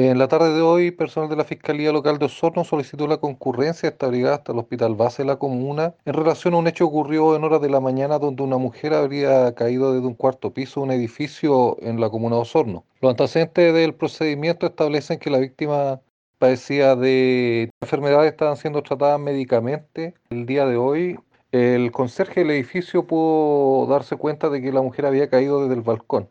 En la tarde de hoy, personal de la Fiscalía Local de Osorno solicitó la concurrencia de esta brigada hasta el Hospital Base de la Comuna en relación a un hecho que ocurrió en horas de la mañana donde una mujer habría caído desde un cuarto piso de un edificio en la Comuna de Osorno. Los antecedentes del procedimiento establecen que la víctima padecía de enfermedades que estaban siendo tratadas médicamente. El día de hoy, el conserje del edificio pudo darse cuenta de que la mujer había caído desde el balcón.